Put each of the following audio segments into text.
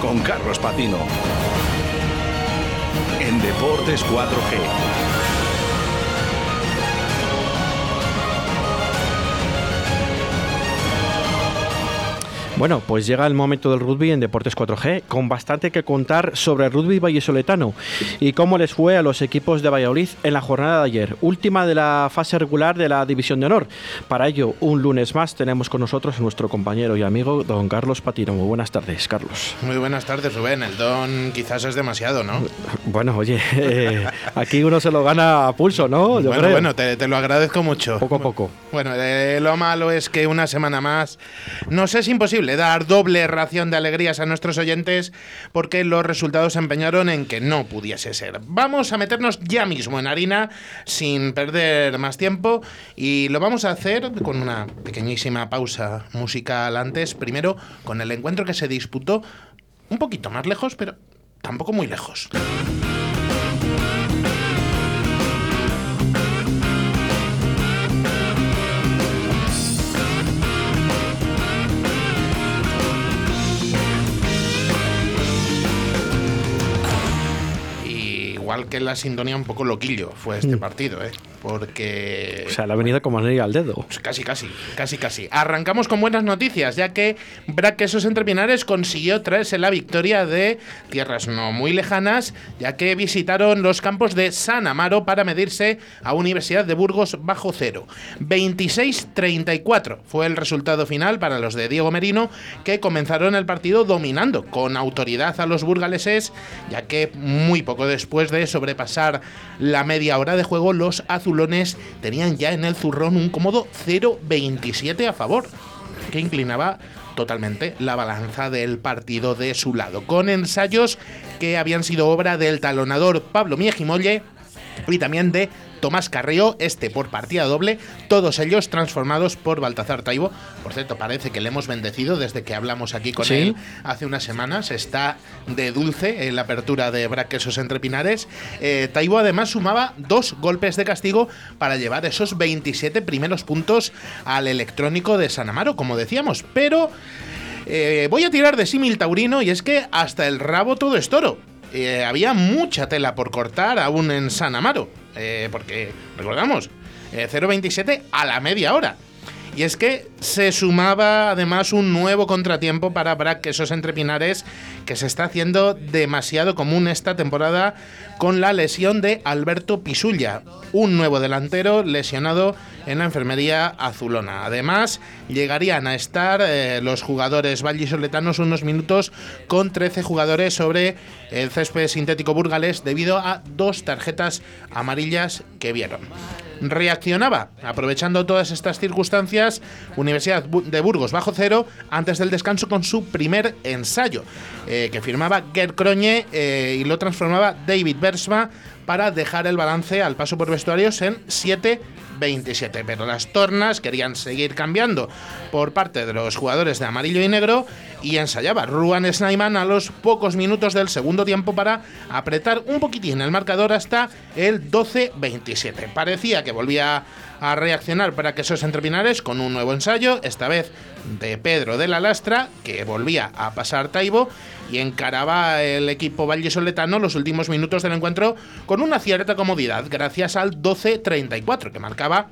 con Carlos Patino. En Deportes 4G. Bueno, pues llega el momento del rugby en Deportes 4G, con bastante que contar sobre el rugby vallesoletano y cómo les fue a los equipos de Valladolid en la jornada de ayer, última de la fase regular de la División de Honor. Para ello, un lunes más tenemos con nosotros a nuestro compañero y amigo don Carlos Patino. Muy buenas tardes, Carlos. Muy buenas tardes, Rubén. El don quizás es demasiado, ¿no? Bueno, oye, eh, aquí uno se lo gana a pulso, ¿no? Yo bueno, bueno, te, lo agradezco mucho. Poco a poco. Bueno, eh, lo malo es que una semana más nos es imposible dar doble ración de alegrías a nuestros oyentes porque los resultados se empeñaron en que no pudiese ser. Vamos a meternos ya mismo en harina sin perder más tiempo y lo vamos a hacer con una pequeñísima pausa musical antes, primero con el encuentro que se disputó un poquito más lejos, pero tampoco muy lejos. Igual que la sintonía un poco loquillo fue este mm. partido, ¿eh? porque... O sea, la ha venido como anillo al dedo. Pues casi, casi, casi, casi. Arrancamos con buenas noticias, ya que Braquesos Entre Pinares consiguió traerse la victoria de tierras no muy lejanas, ya que visitaron los campos de San Amaro para medirse a Universidad de Burgos bajo cero. 26-34 fue el resultado final para los de Diego Merino, que comenzaron el partido dominando con autoridad a los burgaleses, ya que muy poco después de sobrepasar la media hora de juego, los azules tenían ya en el zurrón un cómodo 0-27 a favor, que inclinaba totalmente la balanza del partido de su lado, con ensayos que habían sido obra del talonador Pablo Miejimolle y también de Tomás Carrillo, este por partida doble, todos ellos transformados por Baltazar Taibo. Por cierto, parece que le hemos bendecido desde que hablamos aquí con él hace unas semanas. Está de dulce en la apertura de Braquesos entre Pinares. Eh, Taibo además sumaba dos golpes de castigo para llevar esos 27 primeros puntos al electrónico de San Amaro, como decíamos. Pero eh, voy a tirar de símil taurino y es que hasta el rabo todo es toro. Eh, había mucha tela por cortar aún en San Amaro. Eh, porque recordamos, 0.27 eh, a la media hora. Y es que se sumaba además un nuevo contratiempo para Brack Quesos Entre Pinares que se está haciendo demasiado común esta temporada con la lesión de Alberto Pisulla, un nuevo delantero lesionado en la enfermería azulona. Además, llegarían a estar eh, los jugadores vallisoletanos unos minutos con 13 jugadores sobre el césped sintético burgalés debido a dos tarjetas amarillas que vieron reaccionaba. Aprovechando todas estas circunstancias, Universidad de Burgos bajo cero antes del descanso con su primer ensayo, eh, que firmaba Gerd Kroñe eh, y lo transformaba David Bersma para dejar el balance al paso por vestuarios en 7 27. Pero las tornas querían seguir cambiando por parte de los jugadores de amarillo y negro y ensayaba Ruan Snyman a los pocos minutos del segundo tiempo para apretar un poquitín el marcador hasta el 12-27. Parecía que volvía a reaccionar para que esos entrepinares con un nuevo ensayo, esta vez de Pedro de la Lastra, que volvía a pasar Taibo y encaraba el equipo vallesoletano los últimos minutos del encuentro con una cierta comodidad, gracias al 12-34 que marcaba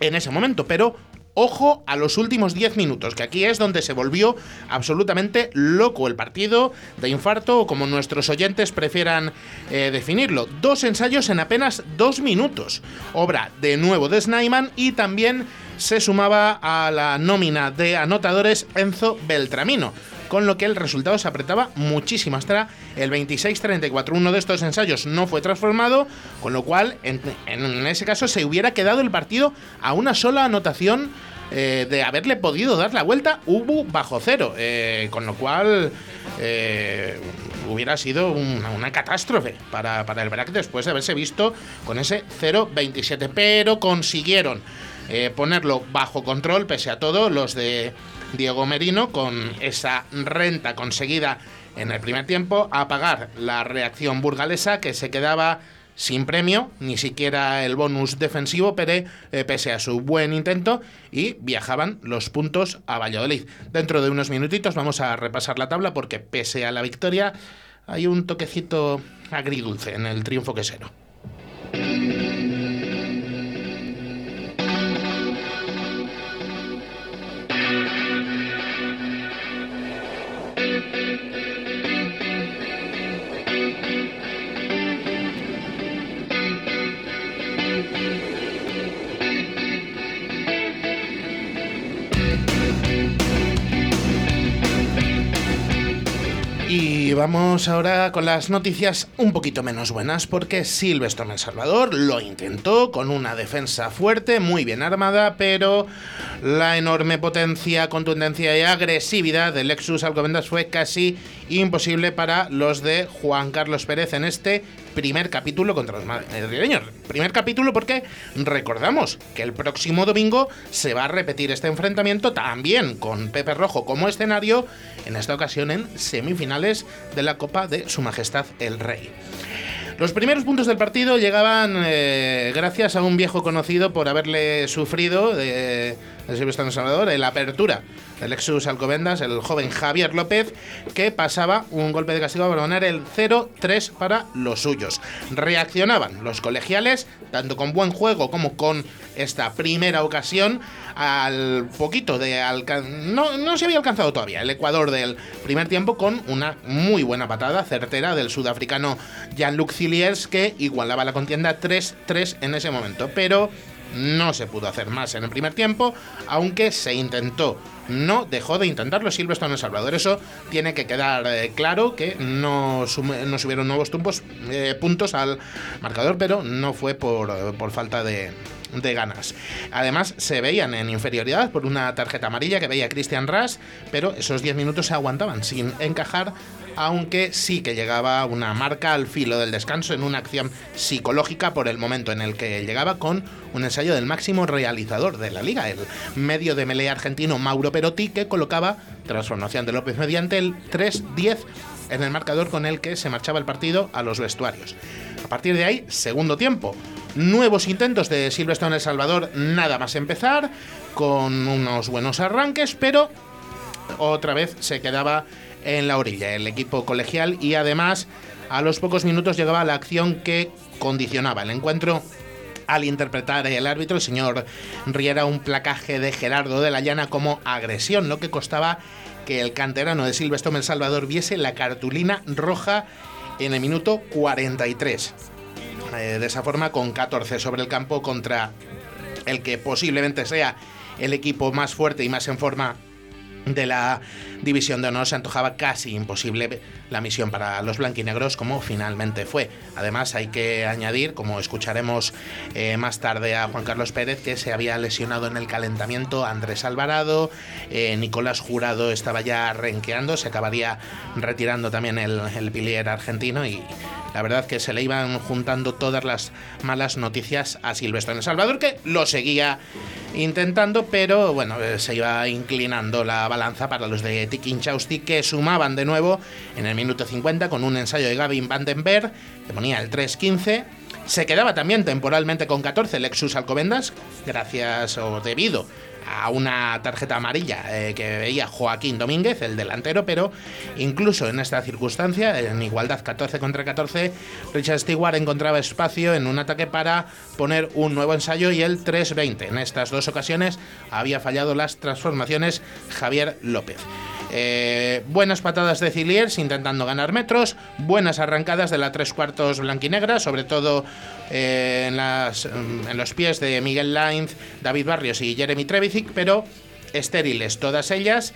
en ese momento, pero Ojo a los últimos 10 minutos, que aquí es donde se volvió absolutamente loco el partido de infarto, o como nuestros oyentes prefieran eh, definirlo. Dos ensayos en apenas dos minutos. Obra de nuevo de Snyman y también se sumaba a la nómina de anotadores Enzo Beltramino con lo que el resultado se apretaba muchísimo hasta el 26-34. Uno de estos ensayos no fue transformado, con lo cual en, ese caso se hubiera quedado el partido a una sola anotación eh, de haberle podido dar la vuelta, hubo bajo cero, eh, con lo cual eh, hubiera sido una, catástrofe para, para, el BRAC después de haberse visto con ese 0-27, pero consiguieron ponerlo bajo control, pese a todo, los de Diego Merino, con esa renta conseguida en el primer tiempo, a pagar la reacción burgalesa que se quedaba sin premio, ni siquiera el bonus defensivo, pero eh, pese a su buen intento, y viajaban los puntos a Valladolid. Dentro de unos minutitos vamos a repasar la tabla porque pese a la victoria hay un toquecito agridulce en el triunfo quesero. Vamos ahora con las noticias un poquito menos buenas porque Silvestre El Salvador lo intentó con una defensa fuerte, muy bien armada, pero la enorme potencia, contundencia y agresividad del Lexus Alcobendas fue casi imposible para los de Juan Carlos Pérez en este primer capítulo contra los madrileños. Primer capítulo porque recordamos que el próximo domingo se va a repetir este enfrentamiento también con Pepe Rojo como escenario, en esta ocasión en semifinales de la Copa de Su Majestad el Rey. Los primeros puntos del partido llegaban eh, gracias a un viejo conocido por haberle sufrido de, de Silvestre Salvador, en la apertura el Lexus Alcobendas, el joven Javier López, que pasaba un golpe de castigo para poner el 0-3 para los suyos. Reaccionaban los colegiales, tanto con buen juego como con esta primera ocasión, al poquito de no, no se había alcanzado todavía el Ecuador del primer tiempo con una muy buena patada certera del sudafricano Jean-Luc Cilliers que igualaba la contienda 3-3 en ese momento, pero no se pudo hacer más en el primer tiempo, aunque se intentó. No dejó de intentarlo Silverstone en El Salvador. Eso tiene que quedar eh, claro que no, subieron nuevos eh, puntos al marcador, pero no fue por, por falta de, de ganas. Además, se veían en inferioridad por una tarjeta amarilla que veía Christian Ras, pero esos 10 minutos se aguantaban sin encajar aunque sí que llegaba una marca al filo del descanso en una acción psicológica por el momento en el que llegaba con un ensayo del máximo realizador de la liga, el medio de melee argentino Mauro Perotti, que colocaba transformación de López mediante el 3-10 en el marcador con el que se marchaba el partido a los vestuarios. A partir de ahí, segundo tiempo. Nuevos intentos de Silverstone El Salvador, nada más empezar, con unos buenos arranques, pero otra vez se quedaba en la orilla, el equipo colegial, y además a los pocos minutos llegaba la acción que condicionaba el encuentro al interpretar el árbitro, el señor Riera, un placaje de Gerardo de la Llana como agresión, lo que costaba que el canterano de Silvestre El Salvador viese la cartulina roja en el minuto 43. Eh, de esa forma, con 14 sobre el campo contra el que posiblemente sea el equipo más fuerte y más en forma de la división de honor se antojaba casi imposible la misión para los blanquinegros como finalmente fue. Además hay que añadir, como escucharemos eh, más tarde a Juan Carlos Pérez, que se había lesionado en el calentamiento Andrés Alvarado, eh, Nicolás Jurado estaba ya renqueando, se acabaría retirando también el, el pilier argentino y la verdad que se le iban juntando todas las malas noticias a Silvestre en El Salvador, que lo seguía intentando, pero bueno, eh, se iba inclinando la balanza para los de Tiki Chausti, que sumaban de nuevo en el minuto 50 con un ensayo de Gavin Vandenberg, que ponía el 3-15. Se quedaba también temporalmente con 14 Lexus Alcobendas, gracias o debido a una tarjeta amarilla eh, que veía Joaquín Domínguez, el delantero, pero incluso en esta circunstancia, en igualdad 14 contra 14, Richard Stewart encontraba espacio en un ataque para poner un nuevo ensayo y el 3-20. En estas dos ocasiones había fallado las transformaciones Javier López. Eh, buenas patadas de Ciliers intentando ganar metros, buenas arrancadas de la tres cuartos blanquinegra, sobre todo eh, en, las, en, los pies de Miguel Lainz, David Barrios y Jeremy Trevicic, pero estériles todas ellas.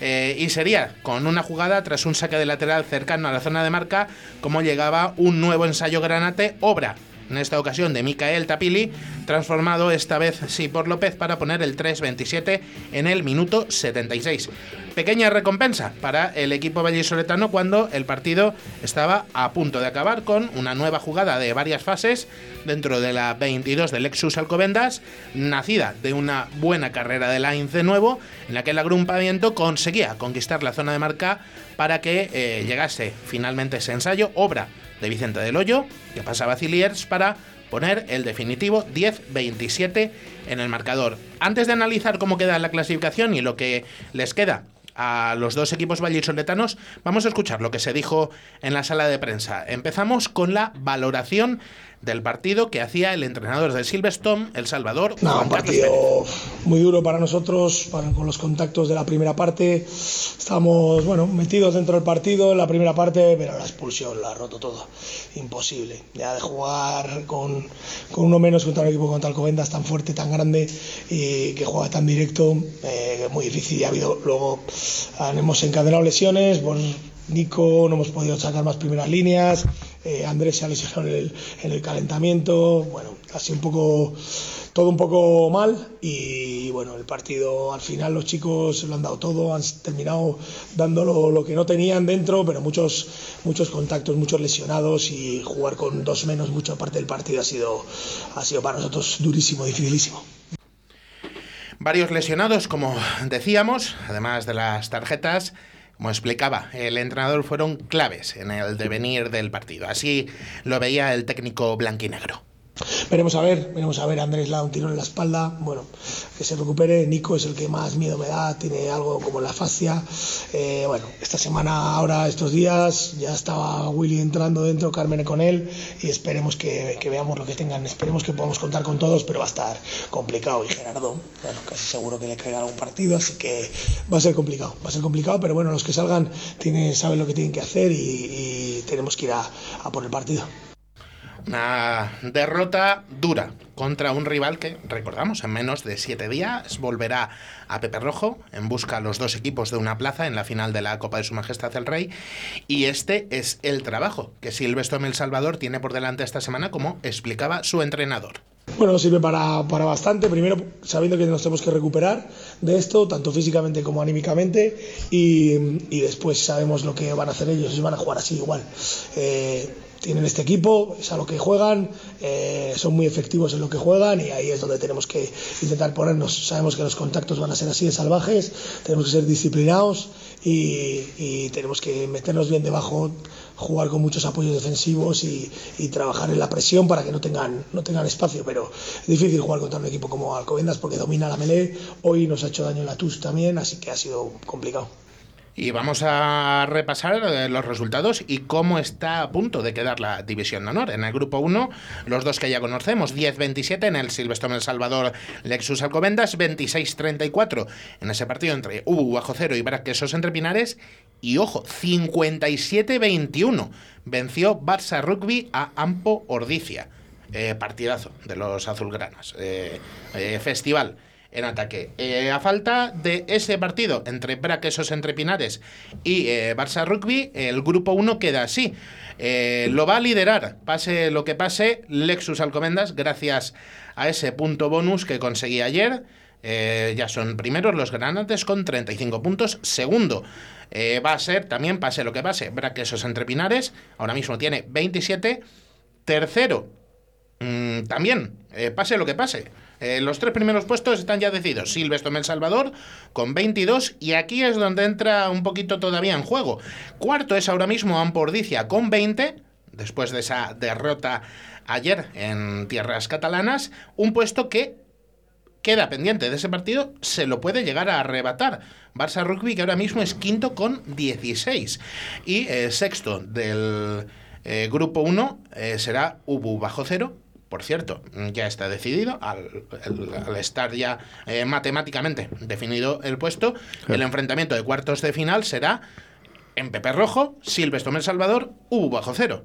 Eh, y sería con una jugada tras un saque de lateral cercano a la zona de marca como llegaba un nuevo ensayo granate, obra en esta ocasión de Micael Tapili, transformado esta vez sí por López para poner el 3-27 en el minuto 76. Pequeña recompensa para el equipo vallisoletano cuando el partido estaba a punto de acabar con una nueva jugada de varias fases dentro de la 22 del Lexus Alcobendas, nacida de una buena carrera de Lines de nuevo, en la que el agrupamiento conseguía conquistar la zona de marca para que eh, llegase finalmente ese ensayo, obra de Vicente del Hoyo, que pasaba a Ciliers para poner el definitivo 10-27 en el marcador. Antes de analizar cómo queda la clasificación y lo que les queda a los dos equipos vallisoletanos, vamos a escuchar lo que se dijo en la sala de prensa. Empezamos con la valoración del partido que hacía el entrenador de Silverstone, El Salvador. un partido muy duro para nosotros, con los contactos de la primera parte. Estamos bueno, metidos dentro del partido en la primera parte, pero la expulsión la ha roto todo. Imposible. Ya de jugar con, con uno menos contra un equipo contra Alcobendas tan fuerte, tan grande y que juega tan directo, eh, muy difícil. Ya ha habido, luego hemos encadenado lesiones, pues Nico no hemos podido sacar más primeras líneas. Eh, Andrés se ha lesionado en el, en el, calentamiento, bueno, sido un poco, todo un poco mal y bueno, el partido al final los chicos lo han dado todo, han terminado dándolo lo que no tenían dentro, pero muchos, muchos contactos, muchos lesionados y jugar con dos menos mucha parte del partido ha sido, ha sido para nosotros durísimo, dificilísimo. Varios lesionados, como decíamos, además de las tarjetas. Como explicaba, el entrenador fueron claves en el devenir del partido. Así lo veía el técnico blanquinegro. Veremos a ver, veremos a ver. Andrés le da un tiro en la espalda. Bueno, que se recupere. Nico es el que más miedo me da, tiene algo como la fascia. Eh, bueno, esta semana, ahora, estos días, ya estaba Willy entrando dentro, Carmen con él, y esperemos que, veamos lo que tengan. Esperemos que podamos contar con todos, pero va a estar complicado. Y Gerardo, bueno, casi seguro que le caerá algún partido, así que va a ser complicado. Va a ser complicado, pero bueno, los que salgan tienen, saben lo que tienen que hacer y, tenemos que ir a, a por el partido. Una derrota dura contra un rival que, recordamos, en menos de siete días volverá a Pepe Rojo en busca de los dos equipos de una plaza en la final de la Copa de Su Majestad el Rey. Y este es el trabajo que Silvestre El Salvador tiene por delante esta semana, como explicaba su entrenador. Bueno, sirve para, para, bastante, primero sabiendo que nos tenemos que recuperar de esto, tanto físicamente como anímicamente, y, y después sabemos lo que van a hacer ellos, ellos van a jugar así igual. Eh, tienen este equipo, es a lo que juegan, eh, son muy efectivos en lo que juegan y ahí es donde tenemos que intentar ponernos. Sabemos que los contactos van a ser así de salvajes, tenemos que ser disciplinados y, tenemos que meternos bien debajo, jugar con muchos apoyos defensivos y, trabajar en la presión para que no tengan, no tengan espacio. Pero es difícil jugar contra un equipo como Alcobendas porque domina la melee. Hoy nos ha hecho daño la TUS también, así que ha sido complicado. Y vamos a repasar eh, los resultados y cómo está a punto de quedar la división de honor. En el grupo 1, los dos que ya conocemos, 10-27 en el Silverstone El Salvador Lexus Alcobendas, 26-34 en ese partido entre Ubu Bajo Cero y Braquesos Entre Pinares. Y ojo, 57-21 venció Barça Rugby a Ampo Ordicia. Eh, partidazo de los azulgranas. Eh, festival en ataque. Eh, a falta de ese partido entre Braquesos entre Pinares y eh, Barça Rugby, el grupo 1 queda así. Eh, lo va a liderar, pase lo que pase, Lexus Alcomendas, gracias a ese punto bonus que conseguí ayer. ya son primeros los granates con 35 puntos. Segundo, va a ser también, pase lo que pase, Braquesos entre Pinares, ahora mismo tiene 27. Tercero, mm, también, pase lo que pase. Eh, los tres primeros puestos están ya decididos. Silvestre El Salvador con 22 y aquí es donde entra un poquito todavía en juego. Cuarto es ahora mismo Ampordicia con 20 después de esa derrota ayer en tierras catalanas, un puesto que queda pendiente de ese partido, se lo puede llegar a arrebatar. Barça Rugby, que ahora mismo es quinto con 16. Y eh, sexto del eh, grupo 1 será Ubu bajo cero por cierto, ya está decidido, al, estar ya eh, matemáticamente definido el puesto, el enfrentamiento de cuartos de final será en Pepe Rojo, Silvestre El Salvador, U bajo cero.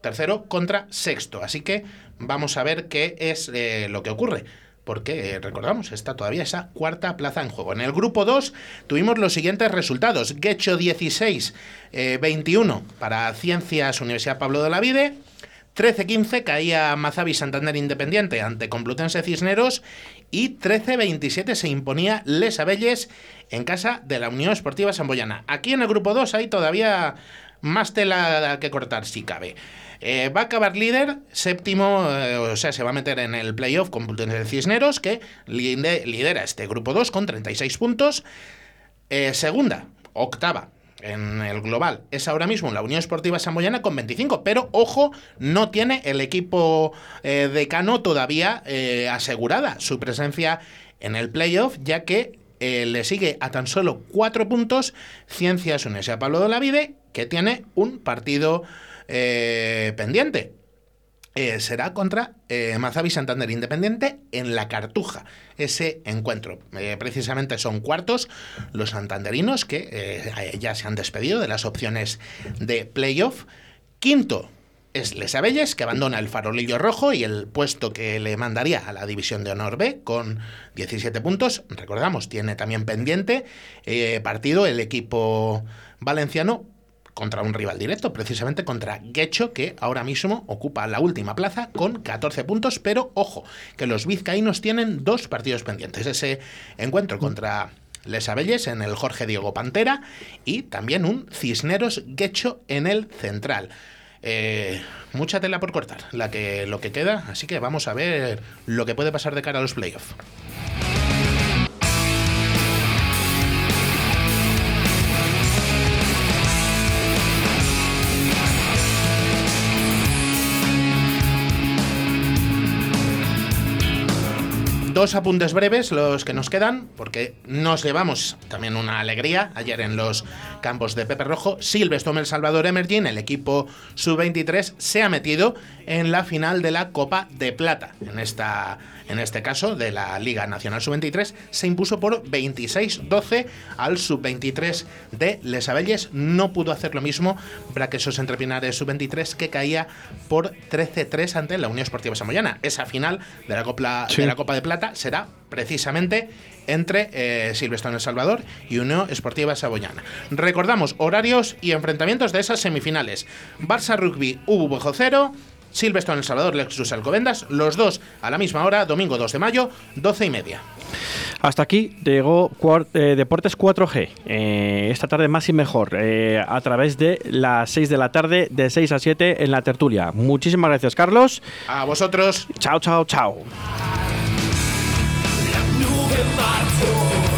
Tercero contra sexto. Así que vamos a ver qué es eh, lo que ocurre porque eh, recordamos, está todavía esa cuarta plaza en juego. En el grupo 2 tuvimos los siguientes resultados. Gecho 16, 21 para Ciencias Universidad Pablo de la Vide, 13-15 caía Mazavi Santander Independiente ante Complutense Cisneros y 13-27 se imponía Les Abelles en casa de la Unión Esportiva Samboyana. Aquí en el grupo 2 hay todavía más tela que cortar si cabe. Eh, va a acabar líder, séptimo, eh, o sea, se va a meter en el playoff con el Cisneros, que lidera este grupo 2 con 36 puntos. Eh, segunda, octava, en el global es ahora mismo la Unión Esportiva Samboyana con 25, pero ojo, no tiene el equipo decano todavía asegurada su presencia en el playoff, ya que le sigue a tan solo 4 puntos Ciencias Universidad Pablo de la Vide, que tiene un partido eh, pendiente. Eh, será contra eh, Mazavi Santander Independiente en la Cartuja. Ese encuentro. precisamente son cuartos los santanderinos que ya se han despedido de las opciones de playoff. Quinto es Les Abelles, que abandona el farolillo rojo y el puesto que le mandaría a la División de Honor B con 17 puntos. Recordamos, tiene también pendiente partido el equipo valenciano contra un rival directo, precisamente contra Guecho, que ahora mismo ocupa la última plaza con 14 puntos, pero ojo, que los vizcaínos tienen dos partidos pendientes. Ese encuentro contra Les Abelles en el Jorge Diego Pantera y también un Cisneros Guecho en el Central. Eh, mucha tela por cortar, la que, lo que queda, así que vamos a ver lo que puede pasar de cara a los playoffs. Dos apuntes breves, los que nos quedan, porque nos llevamos también una alegría ayer en los campos de Pepe Rojo. Silvestre El Salvador Emerging, el equipo sub-23, se ha metido en la final de la Copa de Plata. En, esta, en este caso, de la Liga Nacional Sub-23, se impuso por 26-12 al sub-23 de Les Abelles. No pudo hacer lo mismo Braquesos Entre Pinares sub-23, que caía por 13-3 ante la Unión Esportiva Samoyana. Esa final de la, Copa, de la Copa de Plata será precisamente entre eh, Silvestre en El Salvador y Unión Esportiva Saboyana. Recordamos horarios y enfrentamientos de esas semifinales. Barça Rugby Ubu Bajo Cero. Silvestre en El Salvador, Lexus Alcobendas, los dos a la misma hora, domingo 2 de mayo, 12 y media. Hasta aquí llegó eh, Deportes 4G, eh, esta tarde más y mejor, a través de las 6 de la tarde, de 6 a 7 en la tertulia. Muchísimas gracias, Carlos. A vosotros. Chao, chao, chao. Marzo